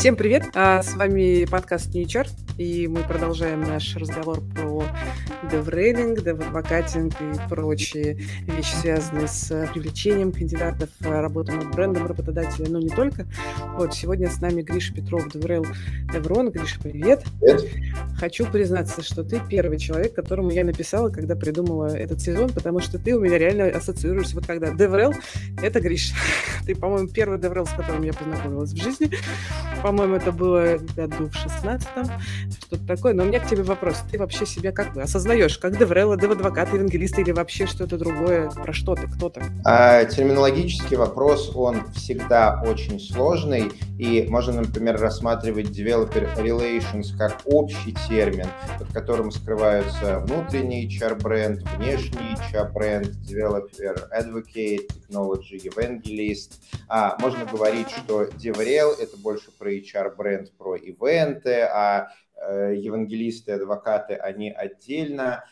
Всем привет! А, с вами подкаст New HR, и мы продолжаем наш разговор про DevRel инг, девадвокатинг и прочие вещи, связанные с привлечением кандидатов, работой над брендом работодателя, но не только. Вот, сегодня с нами Гриша Петров, DevRel Evrone. Гриша, привет! Привет! Хочу признаться, что ты первый человек, которому я написала, когда придумала этот сезон, потому что ты у меня реально ассоциируешься, вот когда DevRel — это Гриша. Ты, по-моему, первый DevRel, с которым я познакомилась в жизни по-моему, это было году в 16-м, что-то такое. Но у меня к тебе вопрос. Ты вообще себя как бы осознаешь? Как DevRel а, dev advocate, евангелист или вообще что-то другое? Про что ты? Кто ты? А, терминологический вопрос, он всегда очень сложный. И можно, например, рассматривать developer relations как общий термин, под которым скрываются внутренний HR-бренд, внешний HR-бренд, developer advocate, technology evangelist. А, можно говорить, что DevRel — это больше про HR-бренд, про ивенты, а евангелисты, адвокаты, они отдельно.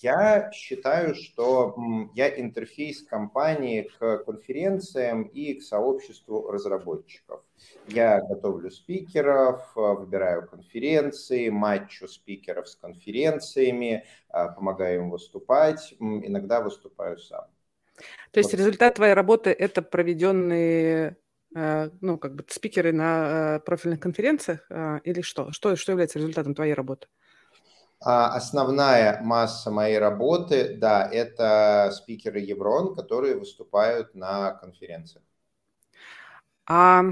Я считаю, что я интерфейс компании к конференциям и к сообществу разработчиков. Я готовлю спикеров, выбираю конференции, матчу спикеров с конференциями, а, помогаю им выступать, иногда выступаю сам. То есть вот. результат твоей работы – это проведенные Э, ну, как бы спикеры на э, профильных конференциях э, или что? Что, что является результатом твоей работы? А, основная масса моей работы, да, это спикеры Еврон, которые выступают на конференциях. А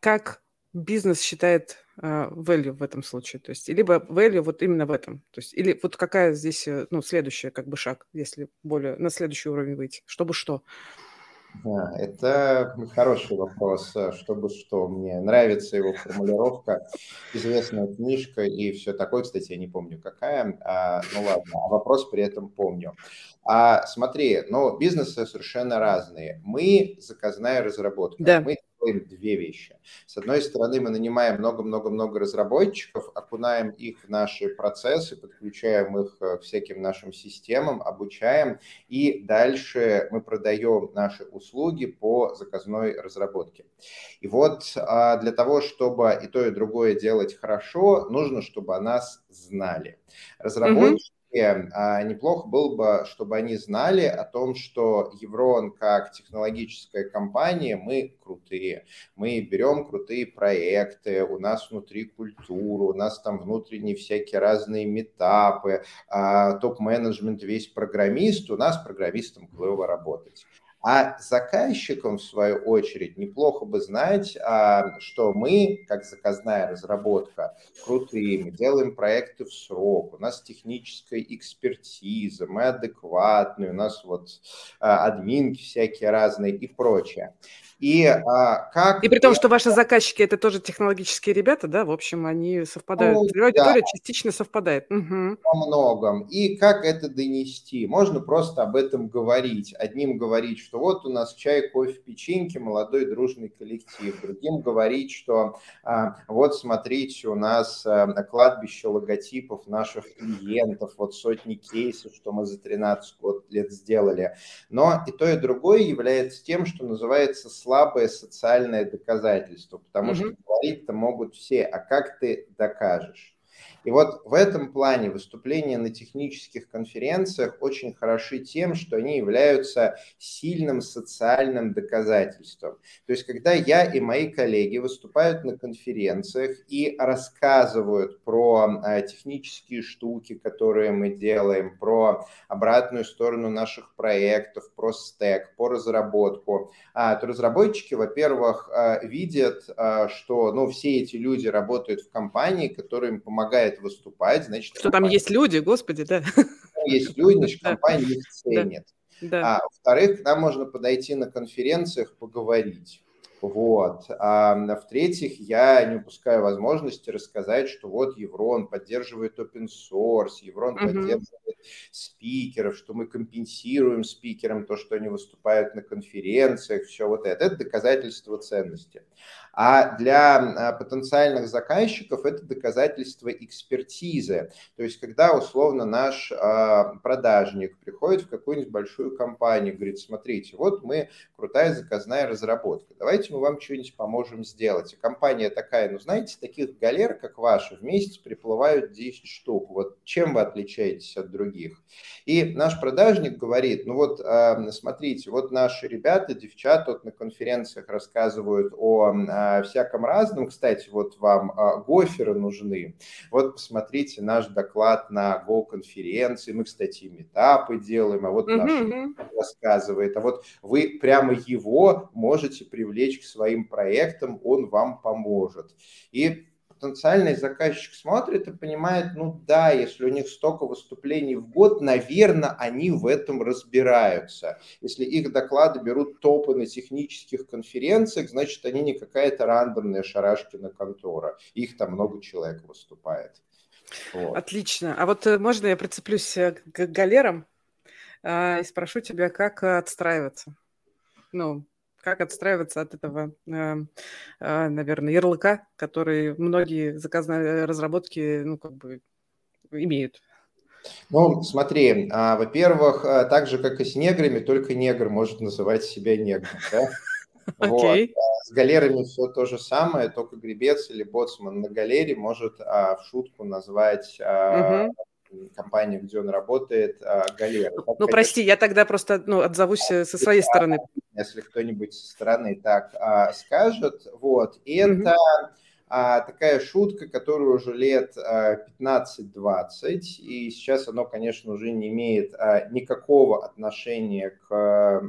как бизнес считает value в этом случае? То есть, либо value вот именно в этом? То есть, или вот какая здесь, ну, следующая как бы шаг, если более на следующий уровень выйти? Чтобы что? Да, это хороший вопрос, чтобы что. Мне нравится его формулировка. Известная книжка и все такое. Кстати, я не помню, какая. А, ну ладно, а вопрос при этом помню. А, смотри, ну, бизнесы совершенно разные. Мы заказная разработка. Да. Мы делаем две вещи. С одной стороны, мы нанимаем много-много-много разработчиков, окунаем их в наши процессы, подключаем их к всяким нашим системам, обучаем, и дальше мы продаем наши услуги по заказной разработке. И вот а, для того, чтобы и то, и другое делать хорошо, нужно, чтобы о нас знали. Разработчики а неплохо было бы, чтобы они знали о том, что Еврон как технологическая компания, мы крутые. Мы берем крутые проекты, у нас внутри культура, у нас там внутренние всякие разные метапы, а топ-менеджмент весь программист, у нас программистам клево работать. А заказчикам, в свою очередь, неплохо бы знать, а, что мы, как заказная разработка, крутые, мы делаем проекты в срок, у нас техническая экспертиза, мы адекватные, у нас вот а, админки всякие разные и прочее. И а, как... И при том, что ваши заказчики это тоже технологические ребята, да, в общем, они совпадают. Ну, Аудитория да. частично совпадает. Угу. Во многом. И как это донести? Можно просто об этом говорить. Одним говорить, что вот у нас чай, кофе, печеньки, молодой дружный коллектив. Другим говорить, что а, вот смотрите, у нас а, кладбище логотипов наших клиентов, вот сотни кейсов, что мы за 13 лет сделали. Но и то, и другое является тем, что называется слабое социальное доказательство, потому mm-hmm. что говорить-то могут все, а как ты докажешь? И вот в этом плане выступления на технических конференциях очень хороши тем, что они являются сильным социальным доказательством. То есть, когда я и мои коллеги выступают на конференциях и рассказывают про а, технические штуки, которые мы делаем, про обратную сторону наших проектов, про стек, по разработку, а, то разработчики, во-первых, а, видят, что ну, все эти люди работают в компании, которая им помогает помогает выступать, значит... Что там есть люди, господи, да. Там есть люди, значит, компания их ценит. Да. А, во-вторых, к нам можно подойти на конференциях, поговорить. Вот. А в-третьих, я не упускаю возможности рассказать, что вот Еврон поддерживает open source, Еврон uh-huh. поддерживает спикеров, что мы компенсируем спикерам то, что они выступают на конференциях, все вот это. Это доказательство ценности. А для а, потенциальных заказчиков это доказательство экспертизы. То есть, когда условно наш а, продажник приходит в какую-нибудь большую компанию, говорит, смотрите, вот мы крутая заказная разработка, давайте мы вам что-нибудь поможем сделать. И компания такая, ну знаете, таких галер, как ваши, в месяц приплывают 10 штук. Вот чем вы отличаетесь от других? И наш продажник говорит, ну вот а, смотрите, вот наши ребята, девчата вот на конференциях рассказывают о всяком разном. Кстати, вот вам а, гоферы нужны. Вот посмотрите наш доклад на Go-конференции. Мы, кстати, метапы делаем, а вот наш рассказывает. А вот вы прямо его можете привлечь к своим проектам, он вам поможет. И потенциальный заказчик смотрит и понимает, ну да, если у них столько выступлений в год, наверное, они в этом разбираются. Если их доклады берут топы на технических конференциях, значит, они не какая-то рандомная шарашкина контора. Их там много человек выступает. Вот. Отлично. А вот э, можно я прицеплюсь э, к галерам э, и спрошу тебя, как отстраиваться? Ну, как отстраиваться от этого, э, э, наверное, ярлыка, который многие заказные разработки, ну, как бы имеют. Ну, смотри, а, во-первых, э, так же, как и с неграми, только негр может называть себя негром, да? Okay. Вот. С галерами все то же самое, только гребец или боцман на галере может а, в шутку назвать а, uh-huh компании, где он работает, а, галера. Ну, так, ну, прости, я тогда просто ну, отзовусь э, со своей стороны. Если кто-нибудь со стороны так а, скажет. Вот. И mm-hmm. это а, такая шутка, которая уже лет а, 15-20, и сейчас оно, конечно, уже не имеет а, никакого отношения к а,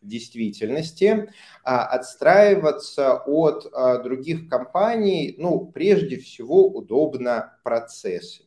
действительности. А, отстраиваться от а, других компаний, ну, прежде всего, удобно процессы.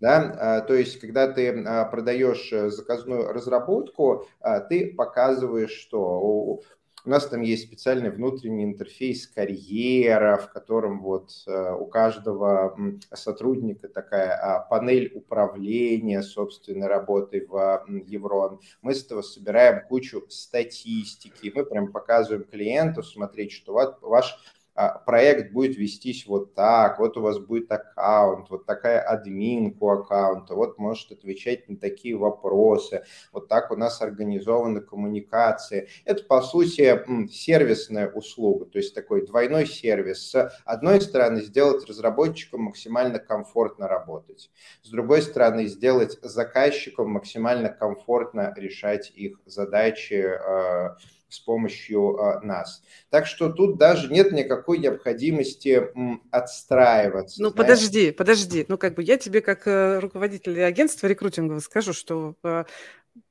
Да? А, то есть, когда ты а, продаешь э, заказную разработку, а, ты показываешь, что у нас там есть специальный внутренний интерфейс карьера, в котором вот э, у каждого сотрудника такая панель управления собственной работой в Еврон. Мы с этого собираем кучу статистики, мы прям показываем клиенту смотреть, что ваш проект будет вестись вот так, вот у вас будет аккаунт, вот такая админка у аккаунта, вот может отвечать на такие вопросы, вот так у нас организованы коммуникации. Это, по сути, сервисная услуга, то есть такой двойной сервис. С одной стороны, сделать разработчикам максимально комфортно работать, с другой стороны, сделать заказчикам максимально комфортно решать их задачи, а, с помощью э, нас. Так что тут даже нет никакой необходимости отстраиваться. Ну, знаешь. подожди, подожди. Ну, как бы я тебе как э, руководитель агентства рекрутингового скажу, что э,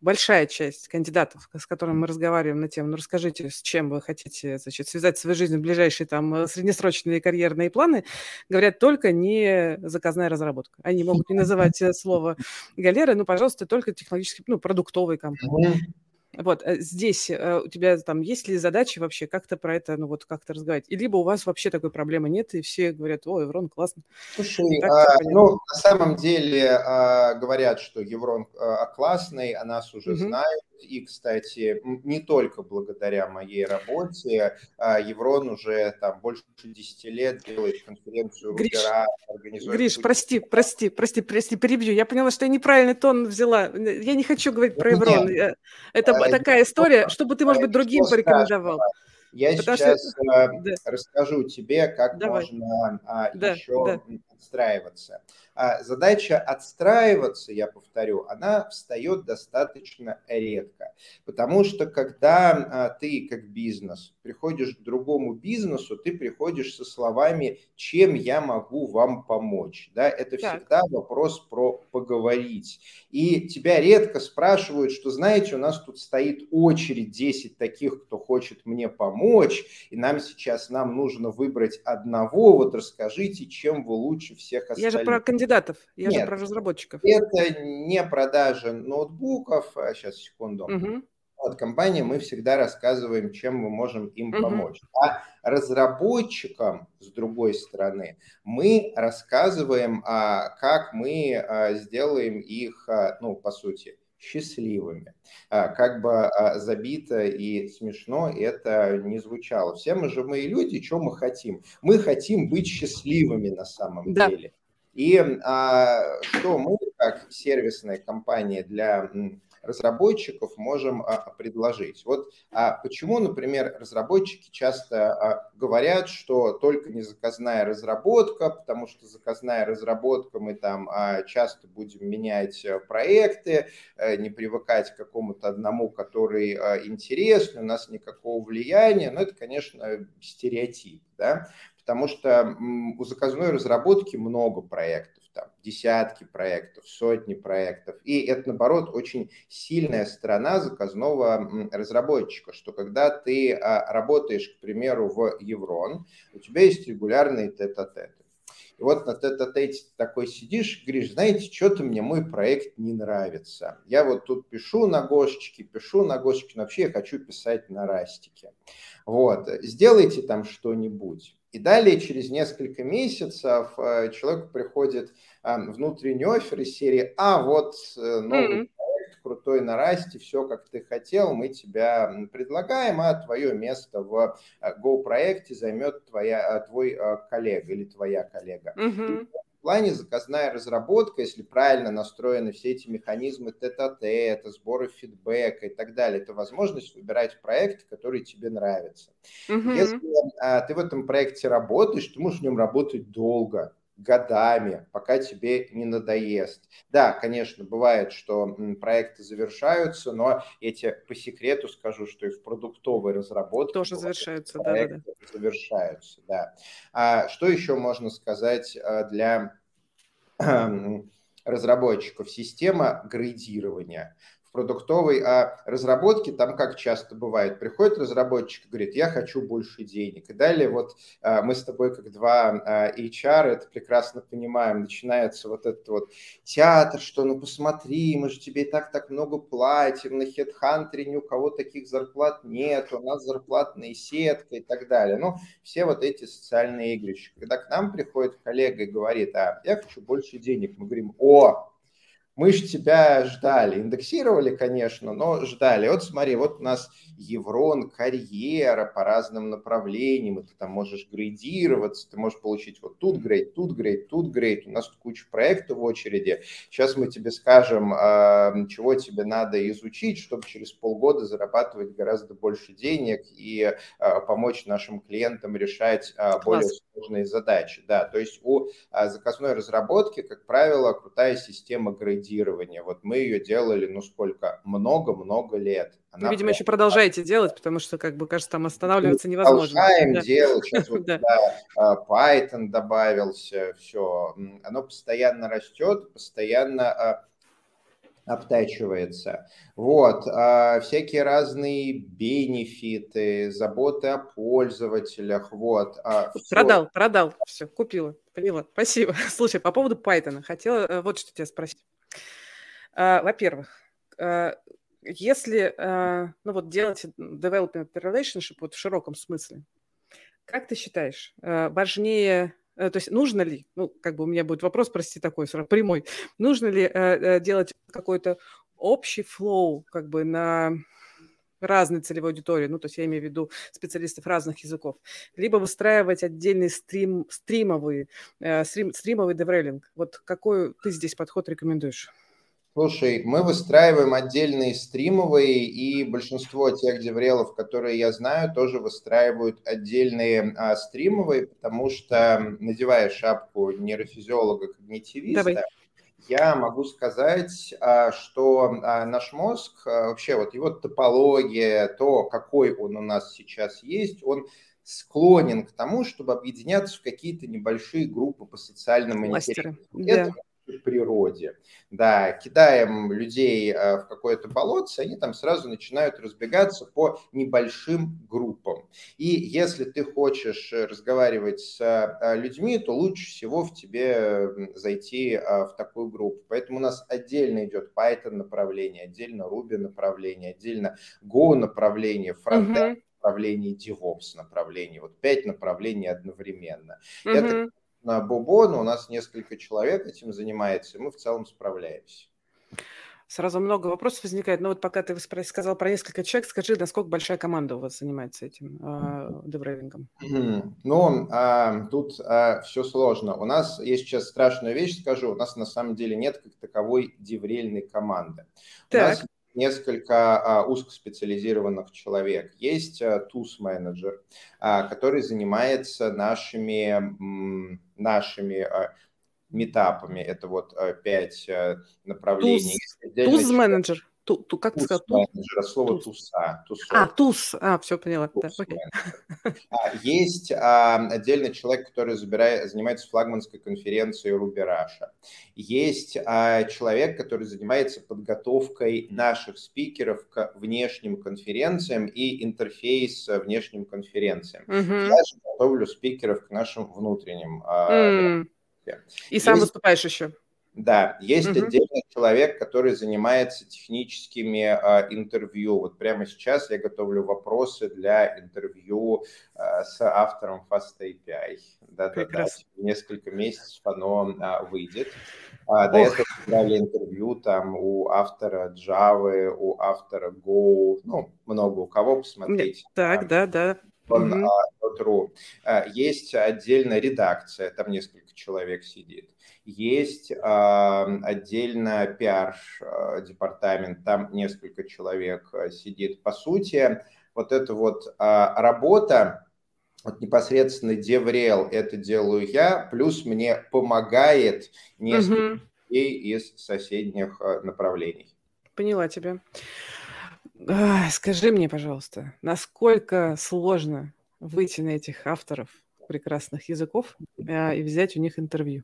большая часть кандидатов, с которыми мы разговариваем на тему, ну, расскажите, с чем вы хотите, значит, связать свою жизнь в ближайшие там э, среднесрочные карьерные планы, говорят только не заказная разработка. Они могут не называть слово галеры, ну, пожалуйста, только технологический, ну, продуктовый компании. Вот э, здесь э, у тебя там есть ли задачи вообще как-то про это, ну вот как-то разговаривать? И либо у вас вообще такой проблемы нет, и все говорят, о, Еврон классно. Слушай, а, ну на самом деле а, говорят, что Еврон а, классный, а нас уже угу. знают. И, кстати, не только благодаря моей работе, а Еврон уже там больше 10 лет делает конференцию Гриш, Рубера, Гриш, прости, прости, прости, прости, перебью. Я поняла, что я неправильный тон взяла. Я не хочу говорить про Еврон. Нет. Это а, такая история, чтобы ты, может быть, другим порекомендовал. Я Потому сейчас что... Э, да. расскажу тебе, как Давай. можно а, да, еще да. Отстраиваться. А задача отстраиваться, я повторю, она встает достаточно редко. Потому что когда а, ты как бизнес приходишь к другому бизнесу, ты приходишь со словами, чем я могу вам помочь. Да? Это так. всегда вопрос про поговорить. И тебя редко спрашивают, что, знаете, у нас тут стоит очередь 10 таких, кто хочет мне помочь, и нам сейчас нам нужно выбрать одного, вот расскажите, чем вы лучше всех остальных. Я же про кандидатов, я Нет, же про разработчиков. Это не продажа ноутбуков, сейчас, а, секунду. Угу. от компании мы всегда рассказываем, чем мы можем им помочь. А разработчикам, с другой стороны, мы рассказываем, а, как мы а, сделаем их, а, ну, по сути, счастливыми. Как бы забито и смешно это не звучало. Все мы же мы люди, что мы хотим? Мы хотим быть счастливыми на самом да. деле. И а, что мы, как сервисная компания для разработчиков можем а, предложить. Вот а почему, например, разработчики часто а, говорят, что только не заказная разработка, потому что заказная разработка мы там часто будем менять э, проекты, э, не привыкать к какому-то одному, который интересный, у нас никакого влияния. Но это, конечно, стереотип, да, потому что у заказной разработки много проектов десятки проектов, сотни проектов. И это, наоборот, очень сильная сторона заказного разработчика, что когда ты а, работаешь, к примеру, в Еврон, у тебя есть регулярные тет-а-теты. И вот на тет-а-тете такой сидишь говоришь, знаете, что-то мне мой проект не нравится. Я вот тут пишу на гошечке, пишу на гошечке, но вообще я хочу писать на растике. Вот, сделайте там что-нибудь. И далее, через несколько месяцев, э, человеку приходит а, внутренний офер из серии «А, вот э, новый mm-hmm. проект, крутой на расте, все, как ты хотел, мы тебя предлагаем, а твое место в э, Go-проекте займет твоя, твой коллега или твоя коллега». Mm-hmm плане заказная разработка, если правильно настроены все эти механизмы тет-а-тет, сборы фидбэка и так далее, это возможность выбирать проект, который тебе нравится. Угу. Если а, ты в этом проекте работаешь, ты можешь в нем работать долго годами, пока тебе не надоест. Да, конечно, бывает, что проекты завершаются, но эти по секрету скажу, что и в продуктовой разработке тоже завершаются, да, да, да. завершаются, да. А что еще можно сказать а, для разработчиков? Система градирования продуктовой а разработке, там как часто бывает, приходит разработчик и говорит, я хочу больше денег. И далее вот а, мы с тобой как два а, HR это прекрасно понимаем, начинается вот этот вот театр, что ну посмотри, мы же тебе и так-так много платим, на HeadHunter ни у кого таких зарплат нет, у нас зарплатная сетка и так далее. Ну, все вот эти социальные игрища. Когда к нам приходит коллега и говорит, а я хочу больше денег, мы говорим, о, мы же тебя ждали. Индексировали, конечно, но ждали. Вот смотри, вот у нас Еврон, карьера по разным направлениям, и ты там можешь грейдироваться, ты можешь получить вот тут грейд, тут грейд, тут грейд. У нас тут куча проектов в очереди. Сейчас мы тебе скажем, а, чего тебе надо изучить, чтобы через полгода зарабатывать гораздо больше денег и а, помочь нашим клиентам решать а, более сложные задачи. Да, то есть у заказной разработки, как правило, крутая система грейдирования кодирования. Вот мы ее делали, ну сколько, много-много лет. Она Вы, видимо, еще продолжаете делать, потому что, как бы, кажется, там останавливаться невозможно. Продолжаем да. делать. Сейчас вот да. А, Python добавился, все. Оно постоянно растет, постоянно а, обтачивается. Вот, а, всякие разные бенефиты, заботы о пользователях, вот. А, продал, все. продал, все, купила, поняла, спасибо. Слушай, по поводу Python, хотела э, вот что тебя спросить. А, во-первых, а, если а, ну вот делать development relationship вот в широком смысле, как ты считаешь, важнее, то есть нужно ли, ну как бы у меня будет вопрос, прости, такой сразу прямой, нужно ли делать какой-то общий флоу как бы на разной целевой аудитории, ну, то есть я имею в виду специалистов разных языков, либо выстраивать отдельный стрим, стримовый, э, стрим, стримовый деврелинг. Вот какой ты здесь подход рекомендуешь? Слушай, мы выстраиваем отдельные стримовые, и большинство тех деврелов, которые я знаю, тоже выстраивают отдельные а, стримовые, потому что, надевая шапку нейрофизиолога-когнитивиста, Давай. я могу сказать, а, что а, наш мозг, а, вообще вот его топология, то, какой он у нас сейчас есть, он склонен к тому, чтобы объединяться в какие-то небольшие группы по социальным интересам. Да. Природе. Да, кидаем людей в какое-то болотце, они там сразу начинают разбегаться по небольшим группам. И если ты хочешь разговаривать с людьми, то лучше всего в тебе зайти в такую группу. Поэтому у нас отдельно идет Python направление, отдельно Ruby направление, отдельно Go направление, фронтенд направлений, DevOps направлений. Вот пять направлений одновременно. Mm-hmm. Это на Бобо, но у нас несколько человек этим занимается, и мы в целом справляемся. Сразу много вопросов возникает. Но вот пока ты сказал про несколько человек, скажи, насколько большая команда у вас занимается этим э, деврейвингом? Ну, а, тут а, все сложно. У нас есть сейчас страшная вещь, скажу. У нас на самом деле нет как таковой деврельной команды. Так. У нас несколько а, узкоспециализированных человек. Есть а, туз-менеджер, а, который занимается нашими, нашими метапами. Это вот пять направлений. Туз-менеджер? Ту, ту, как туз сказать? Менеджера, слово туз. туса. Тусов. А, туз. А, все поняла. Да, а, есть а, отдельный человек, который забирает, занимается флагманской конференцией Рубераша. Есть а, человек, который занимается подготовкой наших спикеров к внешним конференциям и интерфейс внешним конференциям. Угу. Я же готовлю спикеров к нашим внутренним. А, mm. И есть... сам выступаешь еще. Да, есть угу. отдельный человек, который занимается техническими э, интервью. Вот прямо сейчас я готовлю вопросы для интервью э, с автором Fast API. Да, да, да. Несколько месяцев оно э, выйдет. А, до Ох. этого брали интервью там у автора Java, у автора Go, ну, много у кого посмотреть. Так, да, да. Он, а, Есть отдельная редакция, там несколько человек сидит есть отдельно пиар-департамент, там несколько человек э, сидит. По сути, вот эта вот а, работа, вот непосредственно DevRel это делаю я, плюс мне помогает несколько людей из соседних направлений. Поняла тебя. Скажи мне, пожалуйста, насколько сложно выйти на этих авторов прекрасных языков и взять у них интервью?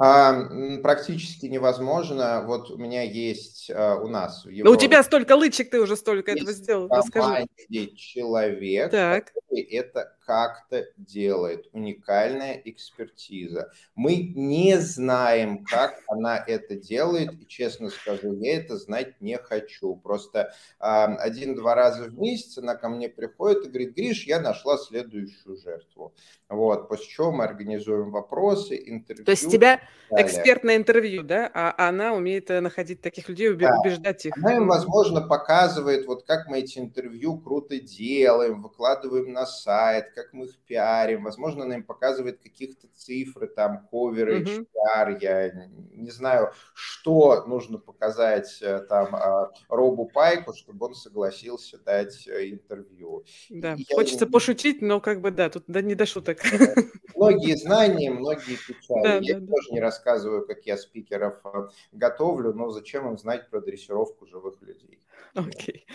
А, практически невозможно. Вот у меня есть а, у нас... Его... Но у тебя столько лычек, ты уже столько этого сделал. Расскажи. человек, так. это как-то делает, уникальная экспертиза. Мы не знаем, как она это делает, и честно скажу, я это знать не хочу. Просто э, один-два раза в месяц она ко мне приходит и говорит, Гриш, я нашла следующую жертву. Вот, после чего мы организуем вопросы, интервью. То есть у тебя экспертное интервью, да, а она умеет э, находить таких людей, убеждать да. их. Она им, возможно, показывает, вот как мы эти интервью круто делаем, выкладываем на сайт, как мы их пиарим, возможно, она им показывает каких-то цифры, там, коверы, mm-hmm. HR, я не знаю, что нужно показать э, там а, Робу Пайку, чтобы он согласился дать э, интервью. Да, я хочется не... пошутить, но как бы, да, тут да, не до шуток. Многие знания, многие печали. Да, я да, тоже да. не рассказываю, как я спикеров э, готовлю, но зачем им знать про дрессировку живых людей? Окей.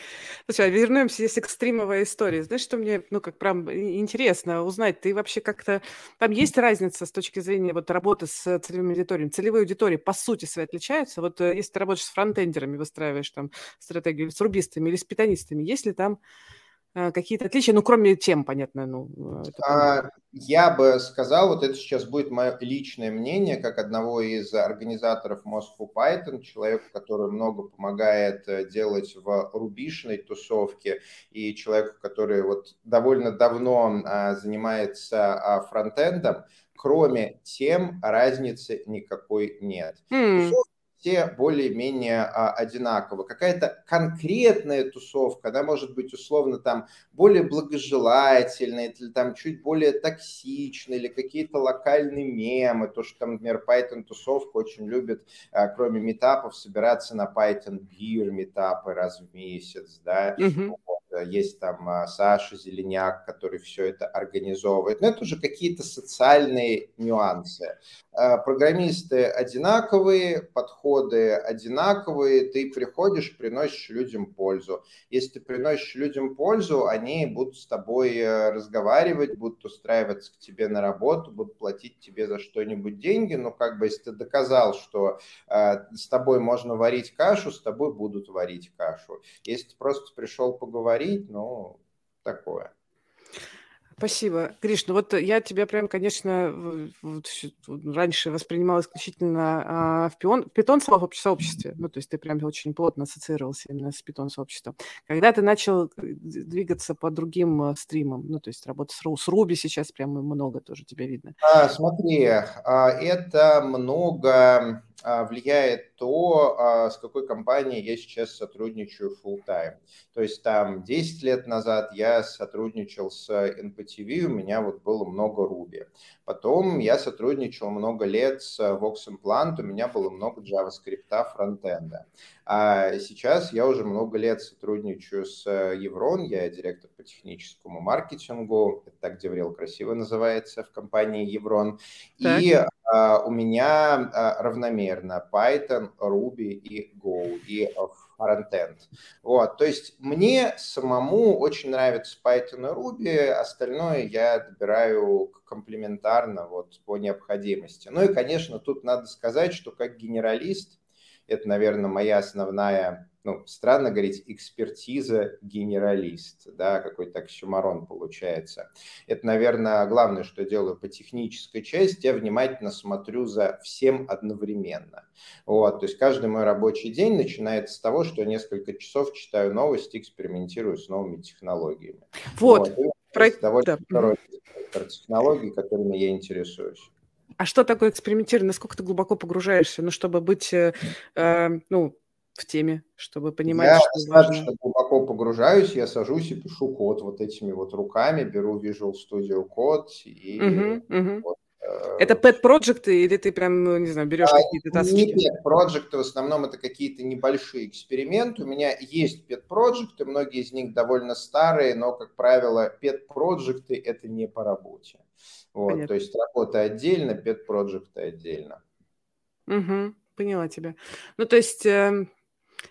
Слушай, а вернемся, есть экстримовая история. Знаешь, что мне, ну, как прям интересно узнать, ты вообще как-то... Там есть разница с точки зрения вот работы с целевой аудиторией? Целевые аудитории по сути своей отличаются? Вот э, если ты работаешь с фронтендерами, выстраиваешь там стратегию, с рубистами или с питанистами, есть ли там какие-то отличия, ну, кроме тем, понятно, ну... Э, а, я бы сказал, вот это сейчас будет мое личное мнение, как одного из организаторов Moscow Python, человеку, который много помогает э, делать в рубишной тусовке, и человеку, который вот довольно давно а, занимается а, фронтендом, кроме тем разницы никакой нет. Mm все более-менее а, одинаковы. Какая-то конкретная тусовка, она может быть условно там более благожелательная, или там чуть более токсичная, или какие-то локальные мемы, то, что там, например, Python тусовка очень любит, а, кроме метапов, собираться на Python Beer метапы раз в месяц, да, mm-hmm. есть там а, Саша Зеленяк, который все это организовывает, но это уже какие-то социальные нюансы. А, программисты одинаковые, подходы одинаковые, ты приходишь, приносишь людям пользу. Если ты приносишь людям пользу, они будут с тобой э, разговаривать, будут устраиваться к тебе на работу, будут платить тебе за что-нибудь деньги, но как бы если ты доказал, что э, с тобой можно варить кашу, с тобой будут варить кашу. Если ты просто пришел поговорить, ну, такое. Спасибо. Гриш, ну вот я тебя прям, конечно, вот, раньше воспринимала исключительно а, в, пион, в питон-сообществе, ну, то есть ты прям очень плотно ассоциировался именно с питон-сообществом. Когда ты начал э, двигаться по другим а, стримам, ну, то есть работать с, с Руби сейчас прям много тоже тебя видно. А, смотри, а, это много влияет то, а, с какой компанией я сейчас сотрудничаю full time. То есть там 10 лет назад я сотрудничал с NPTV, у меня вот было много Ruby. Потом я сотрудничал много лет с Vox Implant, у меня было много JavaScript фронтенда. А сейчас я уже много лет сотрудничаю с Еврон, я директор по техническому маркетингу, это так Деврел красиво называется в компании Еврон. И а, у меня а, равномерно Python, Ruby и Go, и фронтенд. Вот, то есть мне самому очень нравится Python и Ruby, остальное я добираю комплементарно вот по необходимости. Ну и, конечно, тут надо сказать, что как генералист, это, наверное, моя основная ну, странно говорить, экспертиза генералист, да, какой-то оксюмарон получается. Это, наверное, главное, что делаю по технической части, я внимательно смотрю за всем одновременно. Вот, то есть каждый мой рабочий день начинается с того, что несколько часов читаю новости, экспериментирую с новыми технологиями. Вот. вот. Про... Довольно да. второй технологий, которыми я интересуюсь. А что такое экспериментирование? Насколько ты глубоко погружаешься? Ну, чтобы быть, э, э ну, в теме, чтобы понимать, я что достаточно важно. глубоко погружаюсь, я сажусь и пишу код вот этими вот руками, беру Visual Studio Code и угу, угу. Вот, э, это pet проекты или ты прям, ну, не знаю, берешь а, какие-то таски? Не pet проекты, в основном это какие-то небольшие эксперименты. У меня есть pet проекты, многие из них довольно старые, но, как правило, pet проекты это не по работе. Вот, то есть работа отдельно, pet проекты отдельно. Угу, поняла тебя. Ну, то есть эм,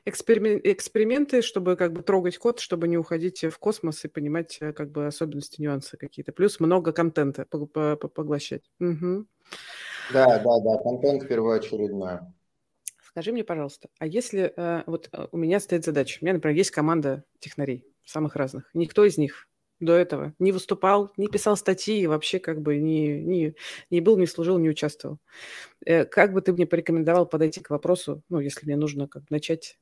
эксперименты, чтобы как бы трогать код, чтобы не уходить в космос и понимать э, как бы особенности, нюансы какие-то. Плюс много контента поглощать. Угу. Да, да, да, контент первоочередной. Скажи мне, пожалуйста, а если э, вот э, у меня стоит задача, у меня, например, есть команда технарей самых разных, никто из них до этого не выступал, не писал статьи, вообще как бы не, не, не был, не служил, не участвовал. Как бы ты мне порекомендовал подойти к вопросу, ну, если мне нужно как начать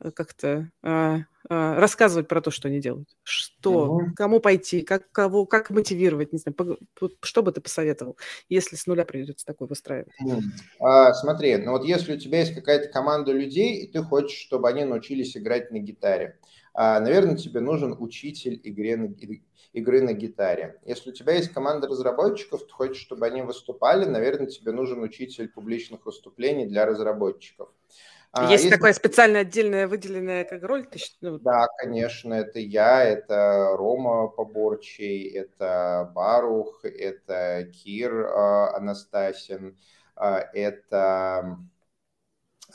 Э, как-то а, а, рассказывать про то, что они делают. Что, угу. кому пойти, как, кого, как мотивировать, не знаю, по, что бы ты посоветовал, если с нуля придется такой выстраивать? А, смотри, ну вот если у тебя есть какая-то команда людей, и ты хочешь, чтобы они научились играть на гитаре, наверное, тебе нужен учитель игры на, игры на гитаре. Если у тебя есть команда разработчиков, ты хочешь, чтобы они выступали, наверное, тебе нужен учитель публичных выступлений для разработчиков. А, есть, есть такая специальная отдельная выделенная как роль? Ты... Ну... Да, конечно, это я, это Рома Поборчий, это Барух, это Кир э, Анастасин, это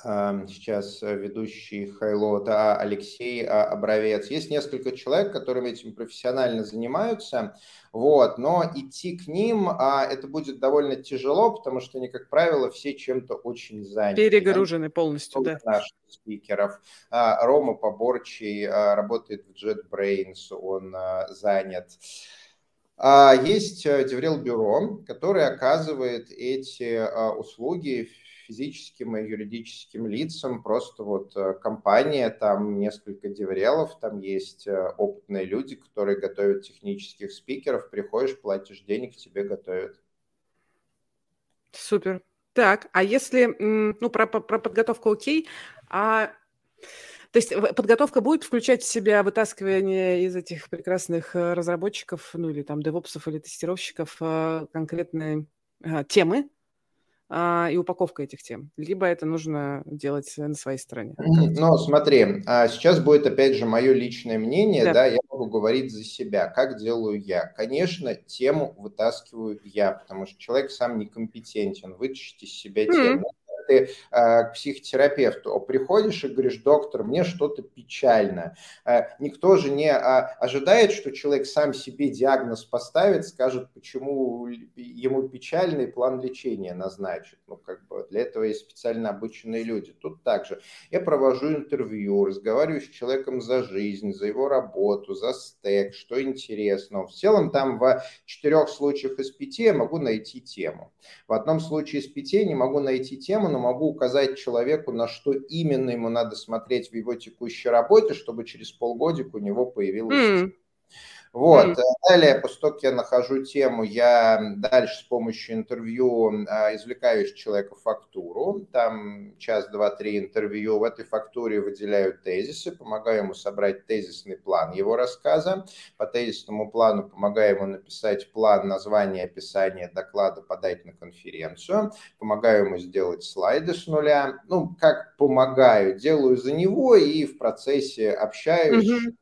сейчас ведущий Хайло, да, Алексей Обровец. Есть несколько человек, которые этим профессионально занимаются, вот, но идти к ним а, это будет довольно тяжело, потому что они, как правило, все чем-то очень заняты. Перегружены да? полностью, да. Наших спикеров. А, Рома Поборчий а, работает в JetBrains, он а, занят. А, есть Деврел Бюро, который оказывает эти а, услуги физическим и юридическим лицам, просто вот э, компания, там несколько деврелов, там есть э, опытные люди, которые готовят технических спикеров, приходишь, платишь денег, тебе готовят. Супер. Так, а если, ну, про, про подготовку окей, а то есть подготовка будет включать в себя вытаскивание из этих прекрасных э, разработчиков, ну или там девопсов или тестировщиков конкретные темы, и упаковка этих тем, либо это нужно делать на своей стороне? Ну, смотри, а сейчас будет опять же мое личное мнение, да, да я могу говорить за себя. Как делаю я? Конечно, тему вытаскиваю я, потому что человек сам некомпетентен. Вытащить из себя тему. Ты э, к психотерапевту приходишь и говоришь, доктор, мне что-то печально. Э, никто же не а, ожидает, что человек сам себе диагноз поставит, скажет, почему ему печальный план лечения назначит. Ну, как бы для этого есть специально обученные люди. Тут также я провожу интервью, разговариваю с человеком за жизнь, за его работу, за стек, что интересно. В целом там в четырех случаях из пяти я могу найти тему. В одном случае из пяти не могу найти тему, но могу указать человеку, на что именно ему надо смотреть в его текущей работе, чтобы через полгодика у него появилась mm. Вот. Mm. Далее, как я нахожу тему, я дальше с помощью интервью а, извлекаю из человека фактуру. Там час, два, три интервью. В этой фактуре выделяю тезисы, помогаю ему собрать тезисный план его рассказа. По тезисному плану помогаю ему написать план, название, описание доклада, подать на конференцию. Помогаю ему сделать слайды с нуля. Ну, как помогаю, делаю за него и в процессе общаюсь, mm-hmm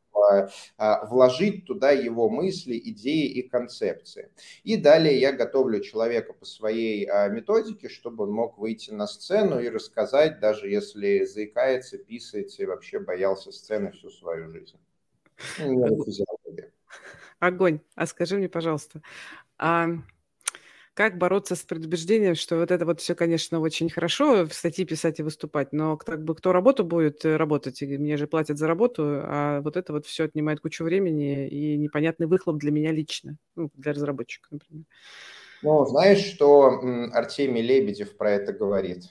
вложить туда его мысли, идеи и концепции. И далее я готовлю человека по своей а, методике, чтобы он мог выйти на сцену и рассказать, даже если заикается, писается и вообще боялся сцены всю свою жизнь. Огонь. А скажи мне, пожалуйста, а как бороться с предубеждением, что вот это вот все, конечно, очень хорошо в статьи писать и выступать, но как бы кто работу будет э, работать, и мне же платят за работу, а вот это вот все отнимает кучу времени и непонятный выхлоп для меня лично, ну, для разработчика, например. Ну, знаешь, что Артемий Лебедев про это говорит?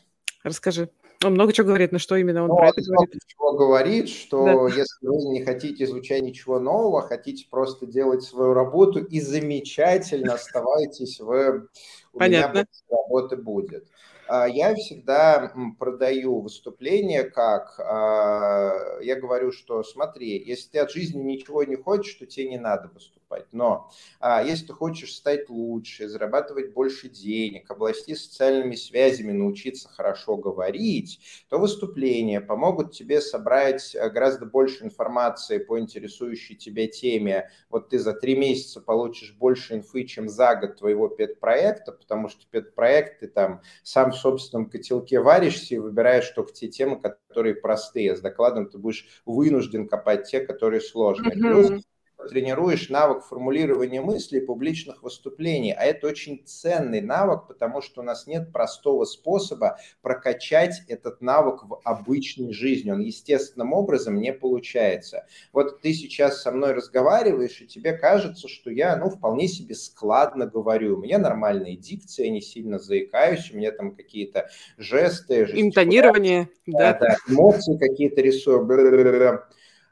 Расскажи. Он много чего говорит, но что именно он ну, про это говорит? Чего говорит, что да. если вы не хотите изучать ничего нового, хотите просто делать свою работу и замечательно оставайтесь в... У Понятно. меня работы будет. А, я всегда продаю выступление как, а, я говорю, что смотри, если ты от жизни ничего не хочешь, то тебе не надо выступать. Но а, если ты хочешь стать лучше, зарабатывать больше денег, области социальными связями, научиться хорошо говорить, то выступления помогут тебе собрать гораздо больше информации по интересующей тебя теме. Вот ты за три месяца получишь больше инфы, чем за год твоего педпроекта, потому что педпроект ты там сам в собственном котелке варишься и выбираешь только те темы, которые простые. С докладом ты будешь вынужден копать те, которые сложные. Mm-hmm. Плюс тренируешь навык формулирования мыслей публичных выступлений. А это очень ценный навык, потому что у нас нет простого способа прокачать этот навык в обычной жизни. Он естественным образом не получается. Вот ты сейчас со мной разговариваешь, и тебе кажется, что я ну, вполне себе складно говорю. У меня нормальная дикция, я не сильно заикаюсь, у меня там какие-то жесты. Интонирование. Да, да, да эмоции какие-то рисую.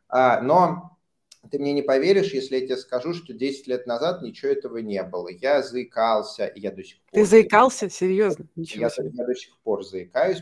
А, но ты мне не поверишь, если я тебе скажу, что 10 лет назад ничего этого не было. Я заикался, и я до сих пор... Ты заикался? Серьезно? Ничего я, себе. я до сих пор заикаюсь,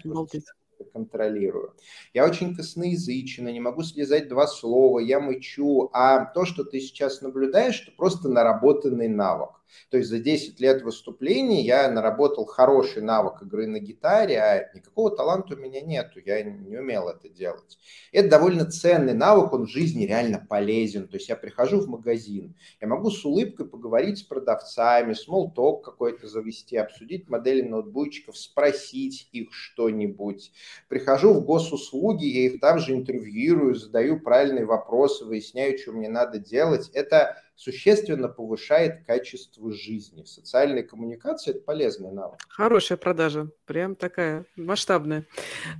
контролирую. Я очень косноязычен, не могу слезать два слова, я мычу. А то, что ты сейчас наблюдаешь, это просто наработанный навык. То есть за 10 лет выступлений я наработал хороший навык игры на гитаре, а никакого таланта у меня нету, я не умел это делать. Это довольно ценный навык, он в жизни реально полезен. То есть я прихожу в магазин, я могу с улыбкой поговорить с продавцами, смолток какой-то завести, обсудить модели ноутбучиков, спросить их что-нибудь. Прихожу в госуслуги, я их там же интервьюирую, задаю правильные вопросы, выясняю, что мне надо делать. Это существенно повышает качество жизни. Социальная коммуникация – это полезный навык. Хорошая продажа, прям такая масштабная.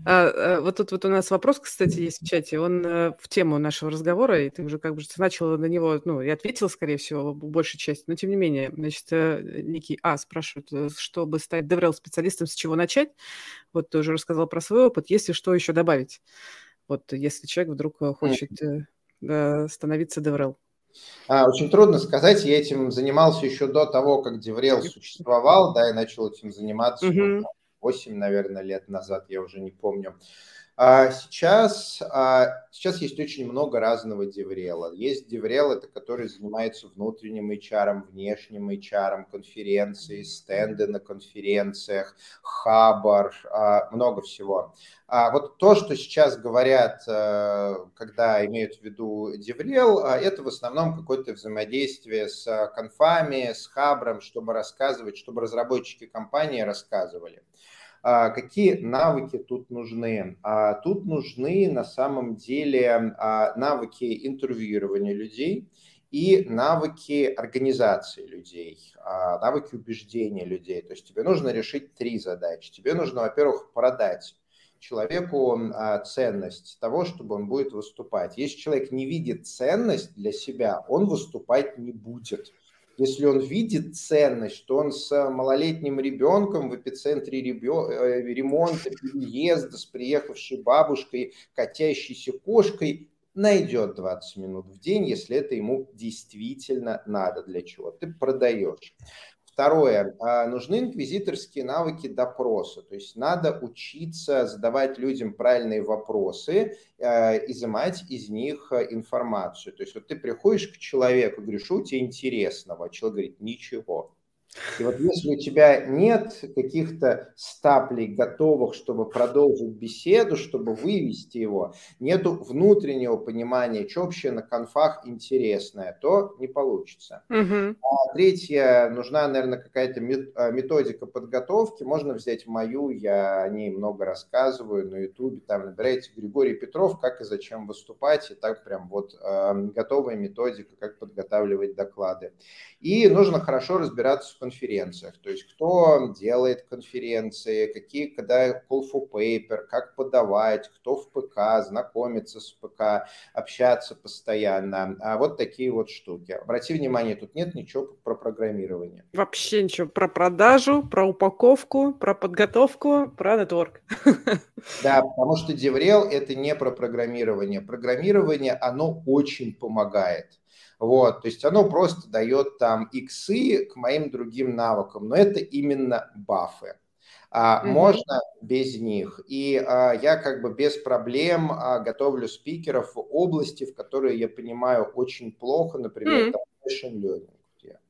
А, а, вот тут вот у нас вопрос, кстати, есть в чате, он а, в тему нашего разговора, и ты уже как бы начала на него, ну, и ответила, скорее всего, большей части, но тем не менее, значит, э, некий А спрашивает, э, чтобы стать DevRel-специалистом, с чего начать? Вот ты уже рассказал про свой опыт, если что еще добавить? Вот если человек вдруг хочет mm. становиться DevRel. А, очень трудно сказать. Я этим занимался еще до того, как Деврел существовал, да, и начал этим заниматься mm-hmm. 8, наверное, лет назад, я уже не помню. А сейчас, а, сейчас есть очень много разного деврела. Есть деврел, это который занимается внутренним HR, внешним HR, конференции, стенды на конференциях, хабар, а, много всего. А вот то, что сейчас говорят, э, когда имеют в виду деврел, это в основном какое-то взаимодействие с конфами, с хабром, чтобы рассказывать, чтобы разработчики компании рассказывали. А, какие навыки тут нужны? А, тут нужны на самом деле а, навыки интервьюирования людей и навыки организации людей, навыки убеждения людей. То есть тебе нужно решить три задачи. Тебе нужно, во-первых, продать человеку ценность того, чтобы он будет выступать. Если человек не видит ценность для себя, он выступать не будет если он видит ценность, что он с малолетним ребенком в эпицентре э, ремонта, переезда, с приехавшей бабушкой, катящейся кошкой, найдет 20 минут в день, если это ему действительно надо для чего. Ты продаешь. Второе. А, нужны инквизиторские навыки допроса. То есть надо учиться задавать людям правильные вопросы, а, изымать из них а, информацию. То есть вот ты приходишь к человеку, говоришь, что у тебя интересного? А человек говорит, ничего. И вот если у тебя нет каких-то стаплей готовых, чтобы продолжить беседу, чтобы вывести его, нету внутреннего понимания, что вообще на конфах интересное, то не получится. Угу. А третье, нужна, наверное, какая-то а, методика подготовки. Можно взять мою, я о ней много рассказываю на ютубе, там набираете Григорий Петров, как и зачем выступать, и так прям вот э, готовая методика, как подготавливать доклады. И нужно хорошо разбираться конференциях, то есть кто делает конференции, какие, когда call for paper, как подавать, кто в ПК, знакомиться с ПК, общаться постоянно. А вот такие вот штуки. Обрати внимание, тут нет ничего про программирование. Вообще ничего про продажу, про упаковку, про подготовку, про нетворк. Да, потому что Деврел это не про программирование. Программирование, оно очень помогает. Вот, то есть оно просто дает там иксы к моим другим навыкам, но это именно бафы. А, mm-hmm. Можно без них. И а, я как бы без проблем а, готовлю спикеров в области, в которые я понимаю очень плохо, например, mm-hmm. там, learning.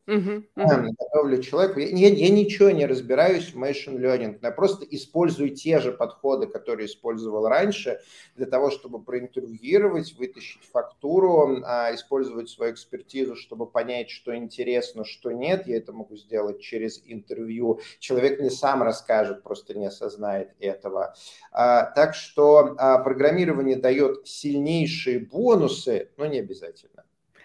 Uh-huh, uh-huh. Готовлю человеку. Я, я ничего не разбираюсь в machine learning. Я просто использую те же подходы, которые использовал раньше, для того, чтобы проинтервьюировать, вытащить фактуру, а, использовать свою экспертизу, чтобы понять, что интересно, что нет. Я это могу сделать через интервью. Человек не сам расскажет, просто не осознает этого. А, так что а, программирование дает сильнейшие бонусы, но не обязательно.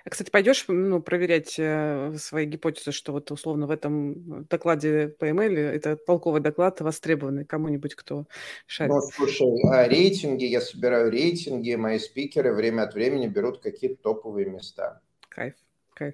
А, кстати, пойдешь ну, проверять э, свои гипотезы, что вот условно в этом докладе по email это толковый доклад, востребованный кому-нибудь, кто шарит? Ну, слушай, а рейтинги, я собираю рейтинги, мои спикеры время от времени берут какие-то топовые места. Кайф. Кайф.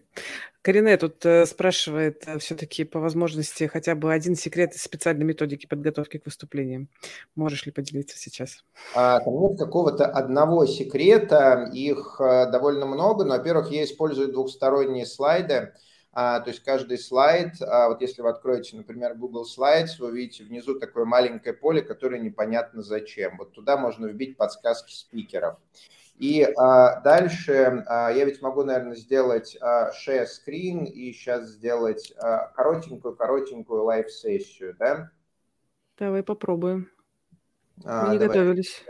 Карине тут э, спрашивает э, все-таки по возможности хотя бы один секрет из специальной методики подготовки к выступлениям. Можешь ли поделиться сейчас? А, там нет какого-то одного секрета, их э, довольно много. Но, во-первых, я использую двухсторонние слайды. А, то есть каждый слайд, а, вот если вы откроете, например, Google Slides, вы увидите внизу такое маленькое поле, которое непонятно зачем. Вот туда можно вбить подсказки спикеров. И а, дальше а, я ведь могу, наверное, сделать а, share screen и сейчас сделать а, коротенькую-коротенькую live -сессию, да? Давай попробуем. А, Мы не давай. готовились.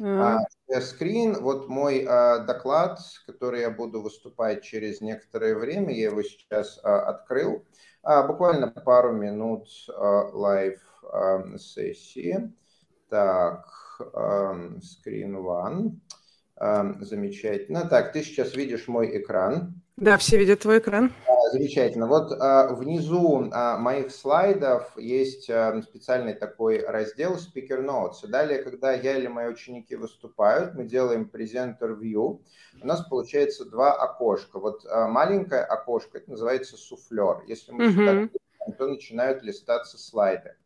А, share screen, вот мой а, доклад, который я буду выступать через некоторое время, я его сейчас а, открыл. А, буквально пару минут а, live -сессии. Так, screen one. Замечательно. Так, ты сейчас видишь мой экран. Да, все видят твой экран. Замечательно. Вот а, внизу а, моих слайдов есть а, специальный такой раздел Speaker Notes. Далее, когда я или мои ученики выступают, мы делаем presenter view. У нас получается два окошка. Вот а, маленькое окошко, это называется суфлер. Если мы mm-hmm. сюда то начинают листаться слайды.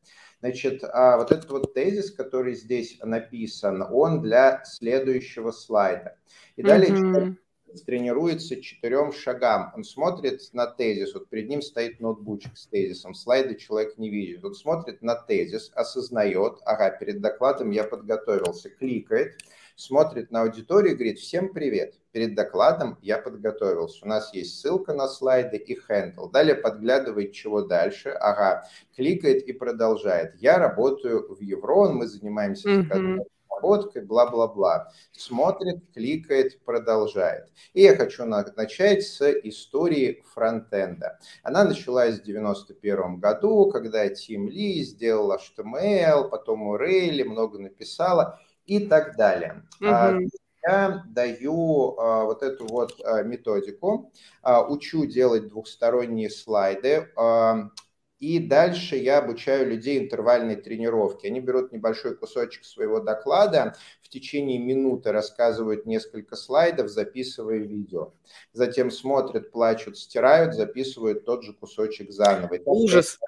Значит, а, вот этот вот тезис, который здесь написан, он для следующего слайда. И далее mm-hmm. тренируется четырем шагам. Он смотрит на тезис, вот перед ним стоит ноутбучик с тезисом, слайды человек не видит. Он смотрит на тезис, осознает, ага, перед докладом я подготовился, кликает, смотрит на аудиторию и говорит, всем привет, перед докладом я подготовился, у нас есть ссылка на слайды и хендл. Далее подглядывает, чего дальше, ага, кликает и продолжает. Я работаю в Еврон, мы занимаемся mm-hmm бла-бла-бла. Смотрит, кликает, продолжает. И я хочу начать с истории фронтенда. Она началась в 91 году, когда Тим Ли сделал HTML, потом Url, много написала и так далее. Mm-hmm я даю а, вот эту вот а, методику, а, учу делать двухсторонние слайды, и дальше я обучаю людей интервальной тренировке. Они берут небольшой кусочек своего доклада, в течение минуты рассказывают несколько слайдов, записывая видео. Затем смотрят, плачут, стирают, записывают тот же кусочек заново. Ужас.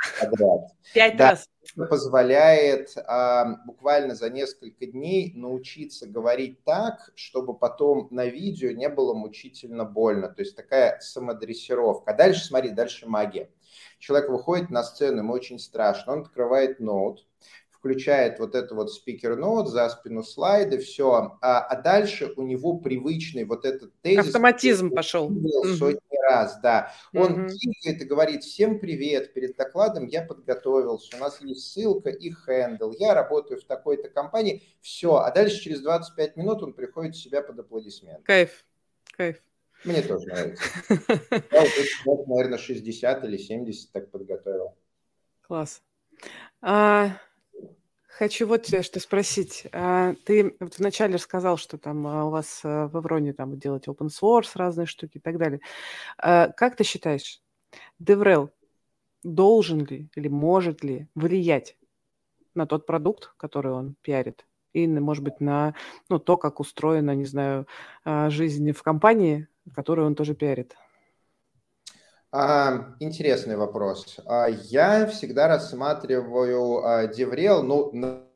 Пять да. раз позволяет а, буквально за несколько дней научиться говорить так, чтобы потом на видео не было мучительно больно. То есть такая самодрессировка. А дальше, смотри, дальше магия. Человек выходит на сцену, ему очень страшно, он открывает ноут, включает вот это вот спикер ноут за спину слайды, все, а, а дальше у него привычный вот этот тезис. Автоматизм пошел. Сотни угу. раз, да. Он угу. и говорит, всем привет, перед докладом я подготовился, у нас есть ссылка и хендл, я работаю в такой-то компании, все, а дальше через 25 минут он приходит в себя под аплодисменты. Кайф, кайф. Мне тоже нравится. Я вот, наверное, 60 или 70 так подготовил. Класс. А, хочу вот что спросить. А, ты вот вначале сказал, что там а, у вас а, в Авроне там делать open source, разные штуки и так далее. А, как ты считаешь, DevRel должен ли или может ли влиять на тот продукт, который он пиарит? И, может быть, на ну, то, как устроена, не знаю, а, жизнь в компании, которую он тоже пиарит? А, интересный вопрос. А, я всегда рассматриваю а, DevRel, ну,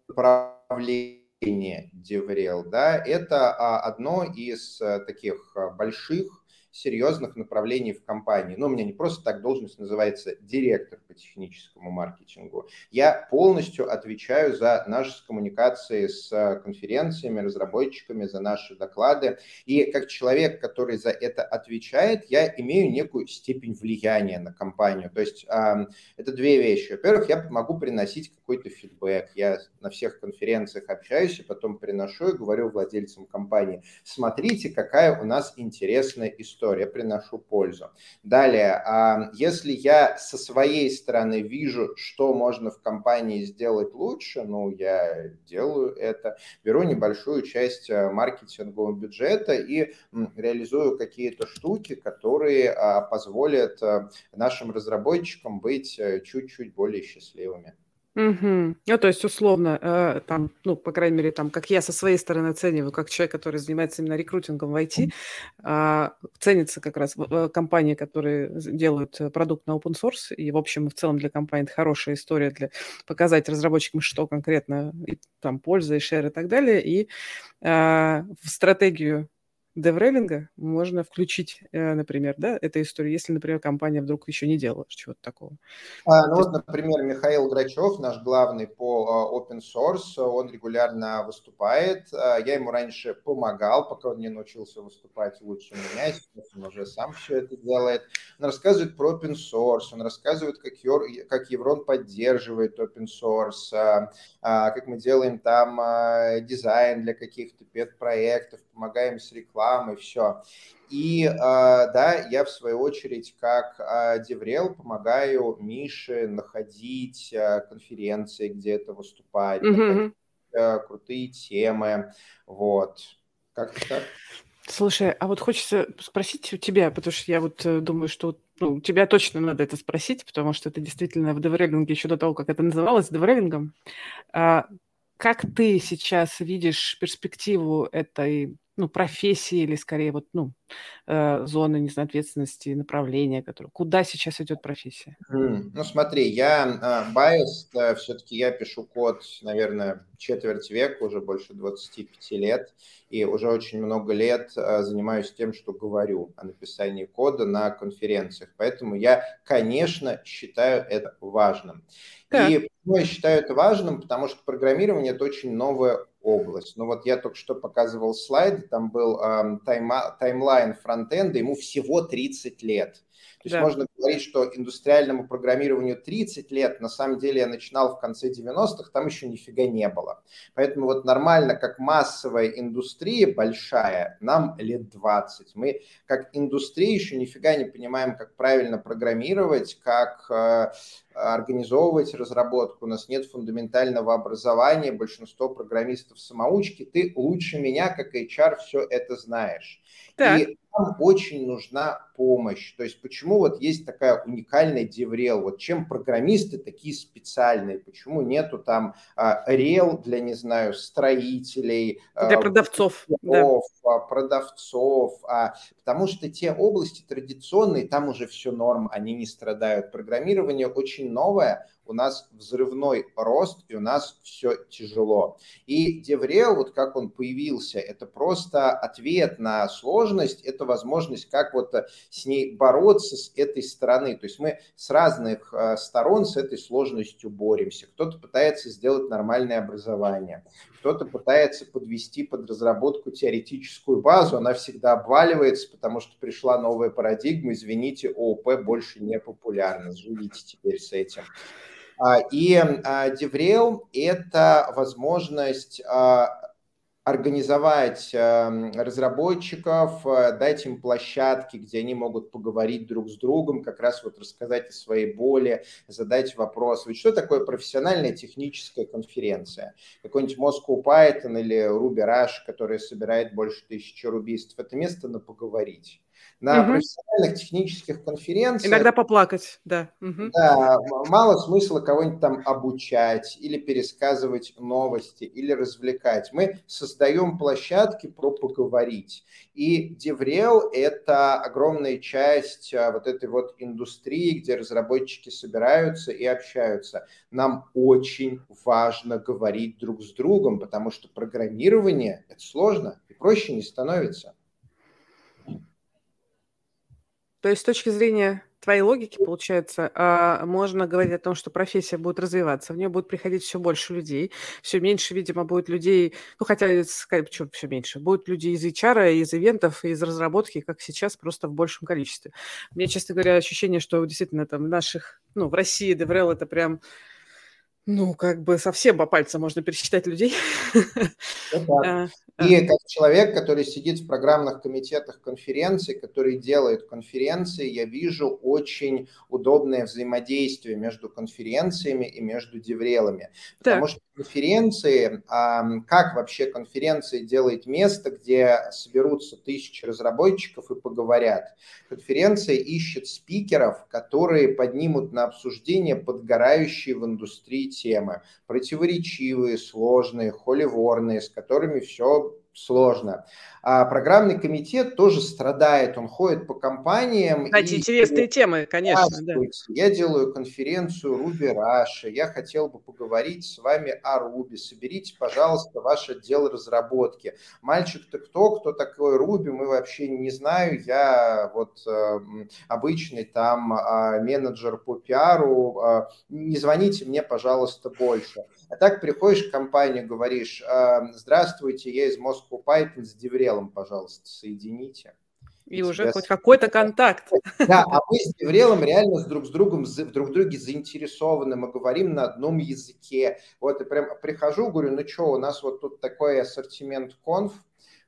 направление DevRel, да, это одно из таких больших серьезных направлений в компании. Но у меня не просто так должность называется директор по техническому маркетингу. Я полностью отвечаю за наши коммуникации с конференциями, разработчиками, за наши доклады. И как человек, который за это отвечает, я имею некую степень влияния на компанию. То есть э, это две вещи. Во-первых, я могу приносить какой-то фидбэк. Я на всех конференциях общаюсь и потом приношу и говорю владельцам компании, смотрите, какая у нас интересная история история, приношу пользу. Далее, если я со своей стороны вижу, что можно в компании сделать лучше, ну, я делаю это, беру небольшую часть а, маркетингового бюджета и реализую какие-то штуки, которые а, позволят нашим разработчикам быть э, чуть-чуть более счастливыми. Мгм. Ну, то есть, условно, э, там, ну, по крайней мере, там, как я со своей стороны оцениваю, как человек, который занимается именно рекрутингом в IT, а, ценится как раз в- компании, которые делают э, продукт на open source, и, в общем, в целом для компании это хорошая история для показать разработчикам, что конкретно и там польза, и шер и так далее, и а, в стратегию деврейлинга можно включить, э, например, да, эту историю, если, например, компания вдруг еще не делала чего-то такого. А, ну вот, например, Михаил Грачев, наш главный по а, open source, он регулярно выступает. А, я ему раньше помогал, пока он не научился выступать лучше меня, сейчас он уже сам все это делает. Он рассказывает про open source, он рассказывает, как, как Еврон поддерживает open source, как мы делаем там дизайн для каких-то пет-проектов, помогаем с рекламой, все. И э, да, я в свою очередь как э, Деврел помогаю Мише находить э, конференции, где это выступать, mm-hmm. находить э, крутые темы, вот. Как-то так. Слушай, а вот хочется спросить у тебя, потому что я вот э, думаю, что ну, тебя точно надо это спросить, потому что это действительно в деврелинге еще до того, как это называлось деврелингом. А, как ты сейчас видишь перспективу этой ну, профессии или скорее вот, ну, э, зоны, не знаю, ответственности, направления, которые... Куда сейчас идет профессия? Mm. Ну, смотри, я байс, э, все-таки я пишу код, наверное, четверть века, уже больше 25 лет, и уже очень много лет э, занимаюсь тем, что говорю о написании кода на конференциях. Поэтому я, конечно, считаю это важным. Так. И почему я считаю это важным? Потому что программирование – это очень новая область. Ну вот я только что показывал слайд, там был эм, тайма, таймлайн фронтенда, ему всего 30 лет. То есть да. можно говорить, что индустриальному программированию 30 лет, на самом деле я начинал в конце 90-х, там еще нифига не было. Поэтому вот нормально, как массовая индустрия большая, нам лет 20. Мы как индустрия еще нифига не понимаем, как правильно программировать, как э, организовывать разработку, у нас нет фундаментального образования, большинство программистов самоучки, ты лучше меня, как HR, все это знаешь. Так. И нам очень нужна помощь. То есть почему вот есть такая уникальная DevRel? Вот чем программисты такие специальные? Почему нету там а, рел для, не знаю, строителей? Для а, продавцов. Да. А, продавцов. А, потому что те области традиционные, там уже все норм, они не страдают. Программирование очень новое, у нас взрывной рост, и у нас все тяжело. И DevRel, вот как он появился, это просто ответ на сложность, это возможность, как вот э, с ней бороться с этой стороны. То есть мы с разных э, сторон с этой сложностью боремся. Кто-то пытается сделать нормальное образование, кто-то пытается подвести под разработку теоретическую базу, она всегда обваливается, потому что пришла новая парадигма, извините, ООП больше не популярна, живите теперь с этим. А, и DevRel – это возможность а, организовать разработчиков, э, дать им площадки, где они могут поговорить друг с другом, как раз вот рассказать о своей боли, задать вопрос. Ведь что такое профессиональная техническая конференция? Какой-нибудь Moscow Python или Ruby Rush, который собирает больше тысячи рубистов, это место на поговорить. На угу. профессиональных технических конференциях... Иногда поплакать, да. Угу. Да, мало смысла кого-нибудь там обучать или пересказывать новости, или развлекать. Мы создаем площадки про поговорить. И DevRel – это огромная часть а, вот этой вот индустрии, где разработчики собираются и общаются. Нам очень важно говорить друг с другом, потому что программирование – это сложно и проще не становится. То есть с точки зрения твоей логики, получается, а, можно говорить о том, что профессия будет развиваться, в нее будет приходить все больше людей, все меньше, видимо, будет людей, ну, хотя, что все меньше, будет людей из HR, из ивентов, из разработки, как сейчас, просто в большем количестве. Меня, честно говоря, ощущение, что действительно там наших, ну, в России DevRel это прям ну, как бы совсем по пальцам можно пересчитать людей. А, и как человек, который сидит в программных комитетах конференций, который делает конференции, я вижу очень удобное взаимодействие между конференциями и между деврелами. Потому что конференции, как вообще конференции делает место, где соберутся тысячи разработчиков и поговорят. Конференция ищет спикеров, которые поднимут на обсуждение подгорающие в индустрии темы, противоречивые, сложные, холиворные, с которыми все сложно. А программный комитет тоже страдает, он ходит по компаниям. Кстати, и... интересные темы, конечно. Да. Я делаю конференцию Ruby Russia, я хотел бы поговорить с вами о Ruby, соберите, пожалуйста, ваш отдел разработки. Мальчик-то кто, кто такой Ruby, мы вообще не знаю, я вот э, обычный там э, менеджер по пиару, э, не звоните мне, пожалуйста, больше. А так приходишь в компанию, говоришь, э, здравствуйте, я из Moscow Python с Деврел Деврелом, пожалуйста, соедините. И, и уже тебя... хоть какой-то контакт. Да, а мы с Деврелом реально с друг с другом, друг друге заинтересованы, мы говорим на одном языке. Вот, и прям прихожу, говорю, ну что, у нас вот тут такой ассортимент конф,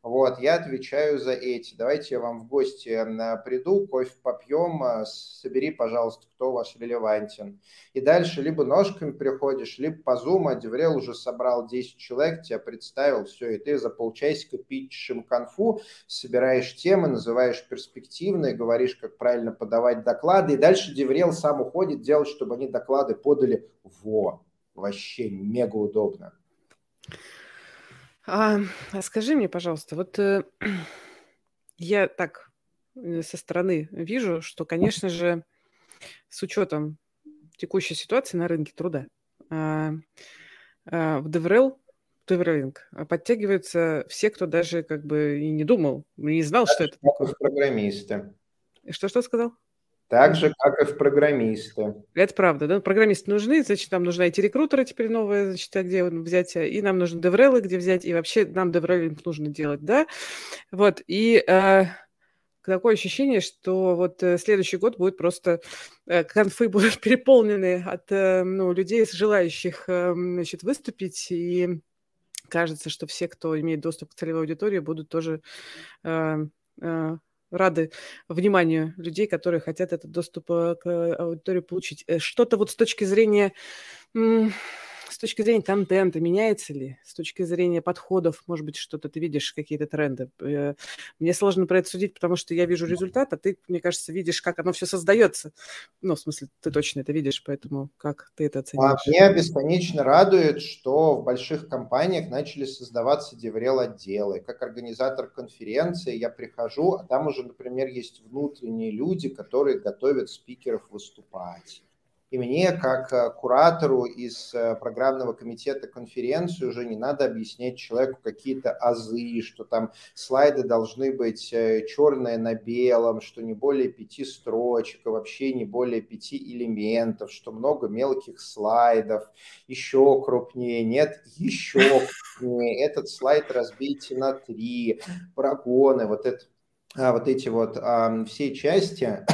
вот, я отвечаю за эти. Давайте я вам в гости приду, кофе попьем, а, собери, пожалуйста, кто ваш релевантен. И дальше либо ножками приходишь, либо по Zoom, Деврел уже собрал 10 человек, тебя представил, все, и ты за полчасика пишешь им конфу, собираешь темы, называешь перспективные, говоришь, как правильно подавать доклады, и дальше Деврел сам уходит делать, чтобы они доклады подали во, вообще мега удобно. А, а скажи мне, пожалуйста, вот э, я так э, со стороны вижу, что, конечно же, с учетом текущей ситуации на рынке труда, а, а, в DevRel, DevRelling подтягиваются все, кто даже как бы и не думал, не знал, что это такое. Программисты. Что-что сказал? Так же, как и в программисты. Это правда, да? Программисты нужны, значит, нам нужны IT-рекрутеры теперь новые, значит, а где взять, и нам нужны деврелы, где взять, и вообще нам деврелинг нужно делать, да? Вот, и э, такое ощущение, что вот э, следующий год будет просто, э, конфы будут переполнены от э, ну, людей, желающих э, значит, выступить, и кажется, что все, кто имеет доступ к целевой аудитории, будут тоже э, э, рады вниманию людей, которые хотят этот доступ э, к аудитории получить. Э, что-то вот с точки зрения с точки зрения контента меняется ли? С точки зрения подходов, может быть, что-то ты видишь, какие-то тренды? Э, мне сложно про это судить, потому что я вижу результат, а ты, мне кажется, видишь, как оно все создается. Ну, в смысле, ты точно это видишь, поэтому как ты это а оцениваешь? А меня бесконечно радует, что в больших компаниях начали создаваться деврел-отделы. Как организатор конференции я прихожу, а там уже, например, есть внутренние люди, которые готовят спикеров выступать и мне, как э, куратору из э, программного комитета конференции, уже не надо объяснять человеку какие-то азы, что там слайды должны быть э, черные на белом, что не более пяти строчек, и вообще не более пяти элементов, что много мелких слайдов, еще крупнее, нет, еще крупнее, этот слайд разбейте на три, прогоны, вот это а, вот эти вот а, все части,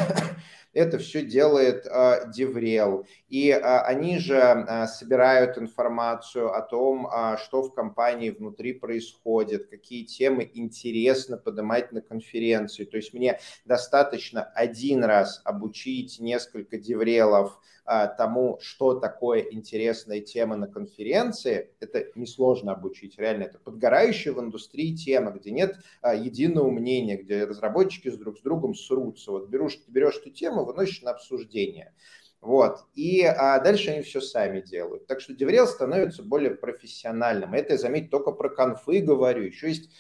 это все делает э, DevRel. И э, они же э, собирают информацию о том, что в компании внутри происходит, какие темы интересно поднимать на конференции. То есть мне достаточно один раз обучить несколько DevRel ов а, тому, что такое интересная тема на конференции, это несложно обучить. Реально, это подгорающая в индустрии тема, где нет а, единого мнения, где разработчики с друг с другом срутся. Вот берешь, берешь эту тему, выносишь на обсуждение. Вот. И а дальше они все сами делают. Так что DevRel становится более профессиональным. Это я, заметь, только про конфы говорю. Еще есть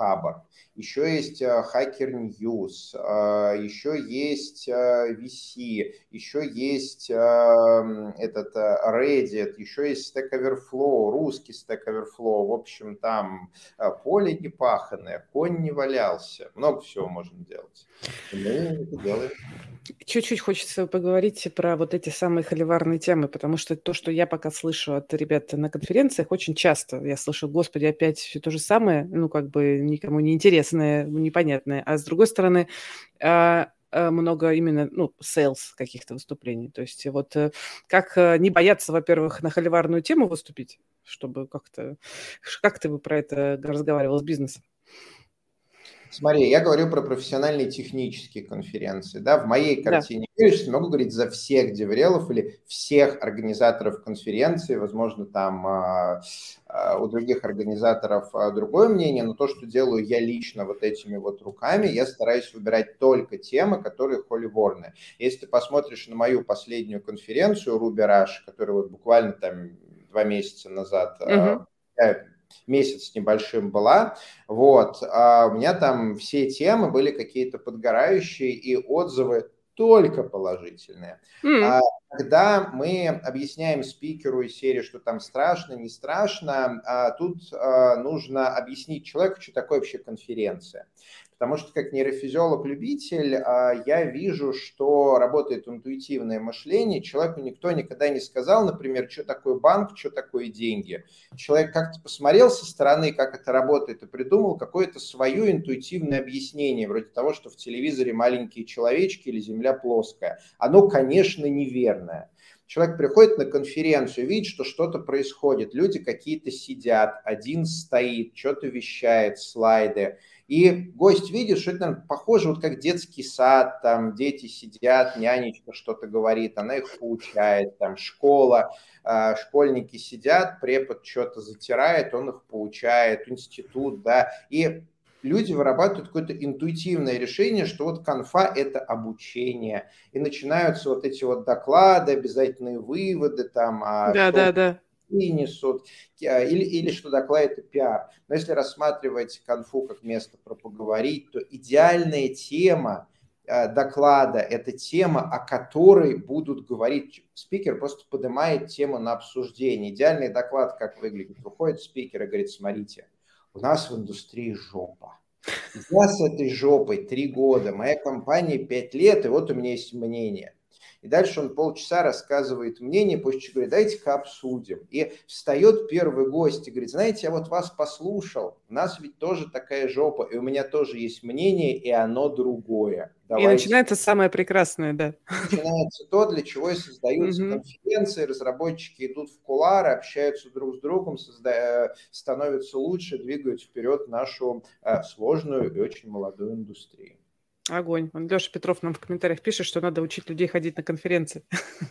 Хабар еще есть Hacker News, еще есть VC, еще есть этот Reddit, еще есть Stack Overflow, русский Stack Overflow. В общем, там э, поле не паханное, конь не валялся. Много всего можно делать. Мы это делаем. Чуть-чуть хочется поговорить про вот эти самые холиварные темы, потому что то, что я пока слышу от ребят на конференциях, очень часто я слышу, господи, опять все то же самое, ну, как бы никому не интересное, непонятное. А с другой стороны, а, а, много именно, ну, sales каких-то выступлений. То есть вот э, как э, не бояться, во-первых, на холиварную тему выступить, чтобы как-то... Как ты бы про это разговаривал с бизнесом? Смотри, я говорю про профессиональные технические конференции. Да? В моей картине да. мира могу говорить за всех деврелов или всех организаторов конференции. Возможно, там а, а, у других организаторов а, другое мнение, но то, что делаю я лично вот этими вот руками, я стараюсь выбирать только темы, которые холиворные. Если ты посмотришь на мою последнюю конференцию Ruby Rush, которая вот буквально там два месяца назад угу месяц с небольшим была. Вот. А у меня там все темы были какие-то подгорающие, и отзывы только положительные. Mm. А, когда мы объясняем спикеру из серии, что там страшно, не страшно, а тут а, нужно объяснить человеку, что такое вообще конференция. Потому что как нейрофизиолог-любитель а, я вижу, что работает интуитивное мышление. Человеку никто никогда не сказал, например, что такое банк, что такое деньги. Человек как-то посмотрел со стороны, как это работает, и придумал какое-то свое интуитивное объяснение, вроде того, что в телевизоре маленькие человечки или земля плоская. Оно, конечно, неверное. Человек приходит на конференцию, видит, что что-то происходит. Люди какие-то сидят, один стоит, что-то вещает, слайды. И гость видит, что это похоже вот как детский сад, там дети сидят, нянечка что-то говорит, она их поучает, там школа, э, школьники сидят, препод что-то затирает, он их поучает, институт, да, и люди вырабатывают какое-то интуитивное решение, что вот конфа – это обучение. И начинаются вот эти вот доклады, обязательные выводы там. А да, что... да, да несут, или, или что доклад это пиар. Но если рассматривать конфу как место про поговорить, то идеальная тема Э, доклада, это тема, о которой будут говорить. Спикер просто поднимает тему на обсуждение. Идеальный доклад, как выглядит. Выходит спикер и говорит, смотрите, у нас в индустрии жопа. Я с этой жопой три года, моя компания пять лет, и вот у меня есть мнение. И дальше он полчаса рассказывает мнение, после говорит, давайте-ка обсудим. И встает первый гость и говорит, знаете, я вот вас послушал, у нас ведь тоже такая жопа, и у меня тоже есть мнение, и оно другое. Давайте. И начинается самое прекрасное, да. Начинается то, для чего и создаются конференции, разработчики идут в кулары, общаются друг с другом, созда... становятся лучше, двигают вперед нашу э, сложную и очень молодую индустрию. Огонь. Он Леша Петров нам в комментариях пишет, что надо учить людей ходить на конференции.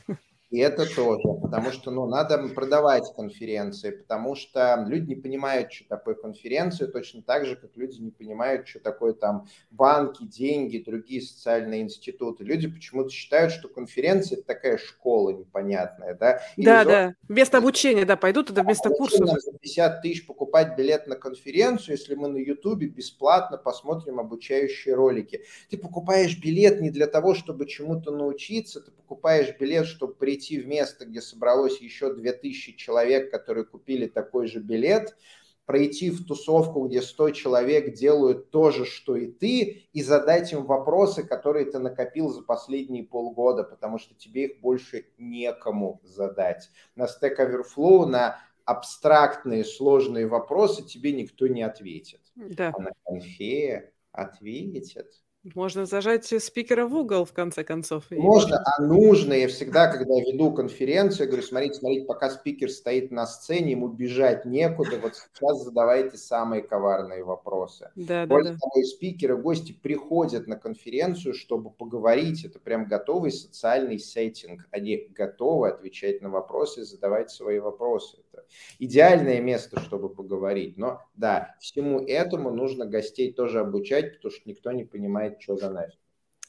И это тоже, потому что ну, надо продавать конференции, потому что люди не понимают, что такое конференция, точно так же, как люди не понимают, что такое там банки, деньги, другие социальные институты. Люди почему-то считают, что конференция – это такая школа непонятная, да? Или да, зон... да, вместо обучения, да, пойдут туда вместо курсов. Нам за 50 тысяч покупать билет на конференцию, если мы на Ютубе бесплатно посмотрим обучающие ролики. Ты покупаешь билет не для того, чтобы чему-то научиться, ты покупаешь билет, чтобы прийти прийти в место, где собралось еще 2000 человек, которые купили такой же билет, пройти в тусовку, где 100 человек делают то же, что и ты, и задать им вопросы, которые ты накопил за последние полгода, потому что тебе их больше некому задать. На Stack Overflow, на абстрактные сложные вопросы тебе никто не ответит. Да. А на конфе ответят. Можно зажать спикера в угол, в конце концов. Можно, а нужно. Я всегда, когда веду конференцию, я говорю, смотрите, смотрите, пока спикер стоит на сцене, ему бежать некуда, вот сейчас задавайте самые коварные вопросы. Да, Более да, того, да. спикеры, гости приходят на конференцию, чтобы поговорить. Это прям готовый социальный сеттинг. Они готовы отвечать на вопросы, задавать свои вопросы. Это идеальное место, чтобы поговорить. Но да, всему этому нужно гостей тоже обучать, потому что никто не понимает, что за нафиг.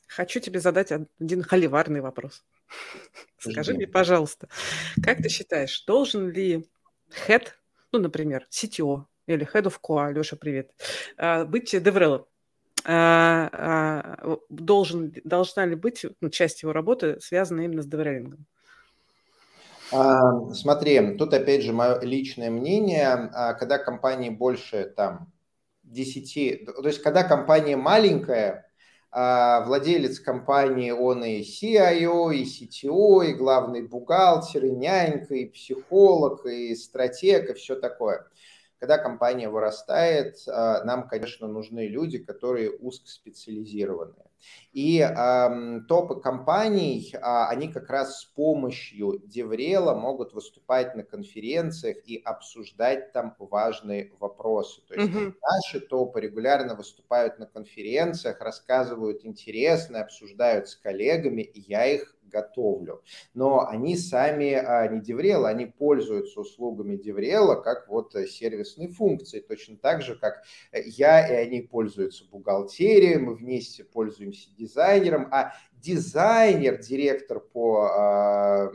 Хочу тебе задать один холиварный вопрос. Скажи мне, пожалуйста, как ты считаешь, должен ли head, ну, например, CTO или head of QA, Леша, привет, а, быть деврелом? А, а, должен, должна ли быть ну, часть его работы связана именно с деврелингом? Смотри, тут опять же мое личное мнение, когда компании больше там 10, то есть когда компания маленькая, а владелец компании, он и CIO, и CTO, и главный бухгалтер, и нянька, и психолог, и стратег, и все такое. Когда компания вырастает, а, нам, конечно, нужны люди, которые узкоспециализированные. И э, топы компаний, э, они как раз с помощью Деврела могут выступать на конференциях и обсуждать там важные вопросы. То есть угу. наши топы регулярно выступают на конференциях, рассказывают интересно, обсуждают с коллегами, и я их готовлю. Но они сами а, не DevRel а, они пользуются услугами DevRel а как вот э, сервисной функции, точно так же, как э, я и они пользуются бухгалтерией, мы вместе пользуемся дизайнером, а дизайнер, директор по а,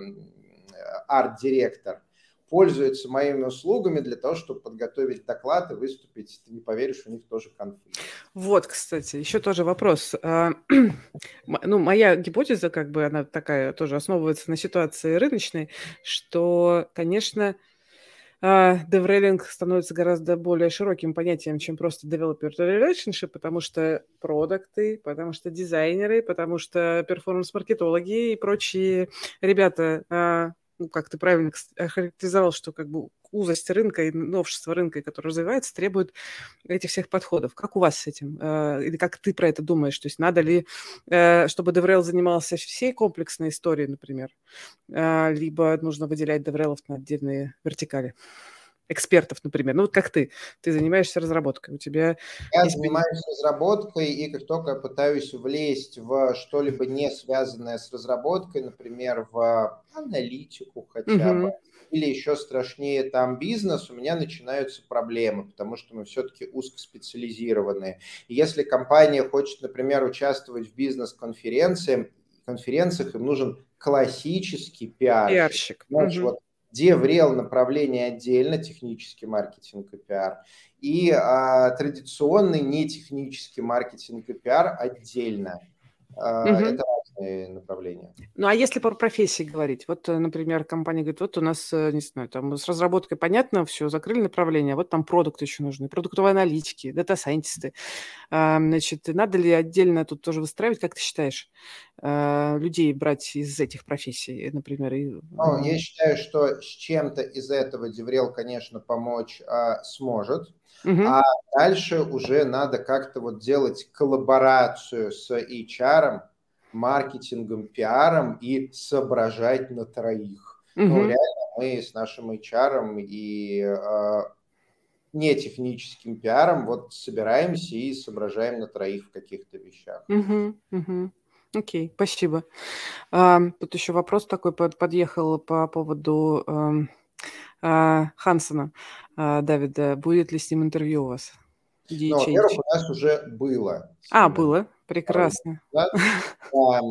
арт-директор, пользуются моими услугами для того, чтобы подготовить доклад и выступить. Ты не поверишь, у них тоже конфликт. Вот, кстати, еще тоже вопрос. А, ну, моя гипотеза, как бы, она такая тоже основывается на ситуации рыночной, что, конечно, деврелинг а, становится гораздо более широким понятием, чем просто developer relationship, потому что продукты, потому что дизайнеры, потому что перформанс-маркетологи и прочие ребята а, ну, как ты правильно охарактеризовал, что как бы узость рынка и новшество рынка, которое развивается, требует этих всех подходов. Как у вас с этим? Э, или как ты про это думаешь? То есть надо ли, э, чтобы DevRel занимался всей комплексной историей, например, э, либо нужно выделять DevRel на отдельные вертикали? Экспертов, например. Ну, вот как ты. Ты занимаешься разработкой. У тебя Я занимаюсь разработкой, и как только я пытаюсь влезть в что-либо не связанное с разработкой, например, в аналитику хотя угу. бы, или еще страшнее там бизнес, у меня начинаются проблемы, потому что мы все-таки узкоспециализированные. И если компания хочет, например, участвовать в бизнес-конференциях, конференциях им нужен классический пиарщик. пиарщик. Знаешь, угу. вот DevRel направление отдельно, технический маркетинг и пиар, и а, традиционный нетехнический маркетинг и пиар отдельно. Угу. Это разные направления. Ну, а если про профессии говорить? Вот, э, например, компания говорит, вот у нас, э, не знаю, там с разработкой понятно, все, закрыли направление, вот там продукты еще нужны, продуктовые аналитики, дата-сайентисты. А, значит, надо ли отдельно тут тоже выстраивать, как ты считаешь, а, людей брать из этих профессий, например? И... Ну, я считаю, что с чем-то из этого Деврел, конечно, помочь а, сможет. Угу. А дальше уже надо как-то вот делать коллаборацию с HR, маркетингом, пиаром и соображать на троих. Угу. Ну, реально мы с нашим HR и э, не техническим пиаром вот собираемся и соображаем на троих в каких-то вещах. Угу, угу. Окей, спасибо. А, тут еще вопрос такой под, подъехал по поводу а, а, Хансона а, Давида. Будет ли с ним интервью у вас? Ну, во-первых, у нас уже было. А, было. Прекрасно. Да?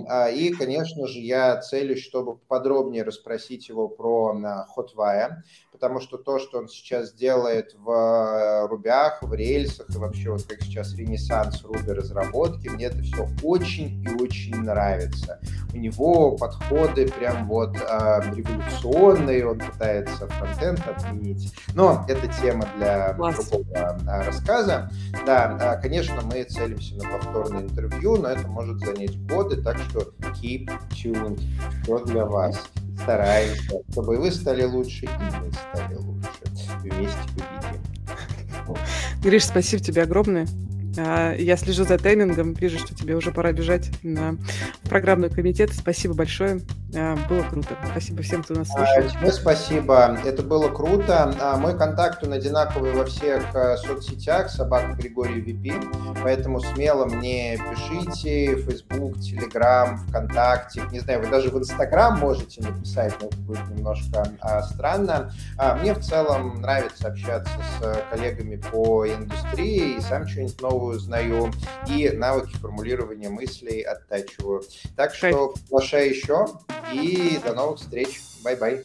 А, и, конечно же, я целюсь, чтобы подробнее расспросить его про Hotwire, потому что то, что он сейчас делает в э, рубях, в рельсах и вообще вот как сейчас ренессанс руби разработки, мне это все очень и очень нравится. У него подходы прям вот э, революционные, он пытается фронтенд отменить, но это тема для Класс. другого рассказа. Да, конечно, мы целимся на повторное интервью, но это может занять годы, так что keep tuned, все для вас стараемся, чтобы вы стали лучше, и мы стали лучше. Вместе победим. Гриш, спасибо тебе огромное. А, я слежу за таймингом, вижу, что тебе уже пора бежать на программный комитет. Спасибо большое. А, было круто. Спасибо всем, кто нас слушал. А, тебе спасибо. Это было круто. Мой контакт он одинаковый во всех соцсетях. Собака Григорий Випи. Поэтому смело мне пишите. Facebook, Telegram, ВКонтакте. Не знаю, вы даже в Инстаграм можете написать, но это будет немножко странно. Мне в целом нравится общаться с коллегами по индустрии и сам что-нибудь новое новую узнаю, и навыки формулирования мыслей оттачиваю. Так что приглашаю еще, и до новых встреч. Bye-bye.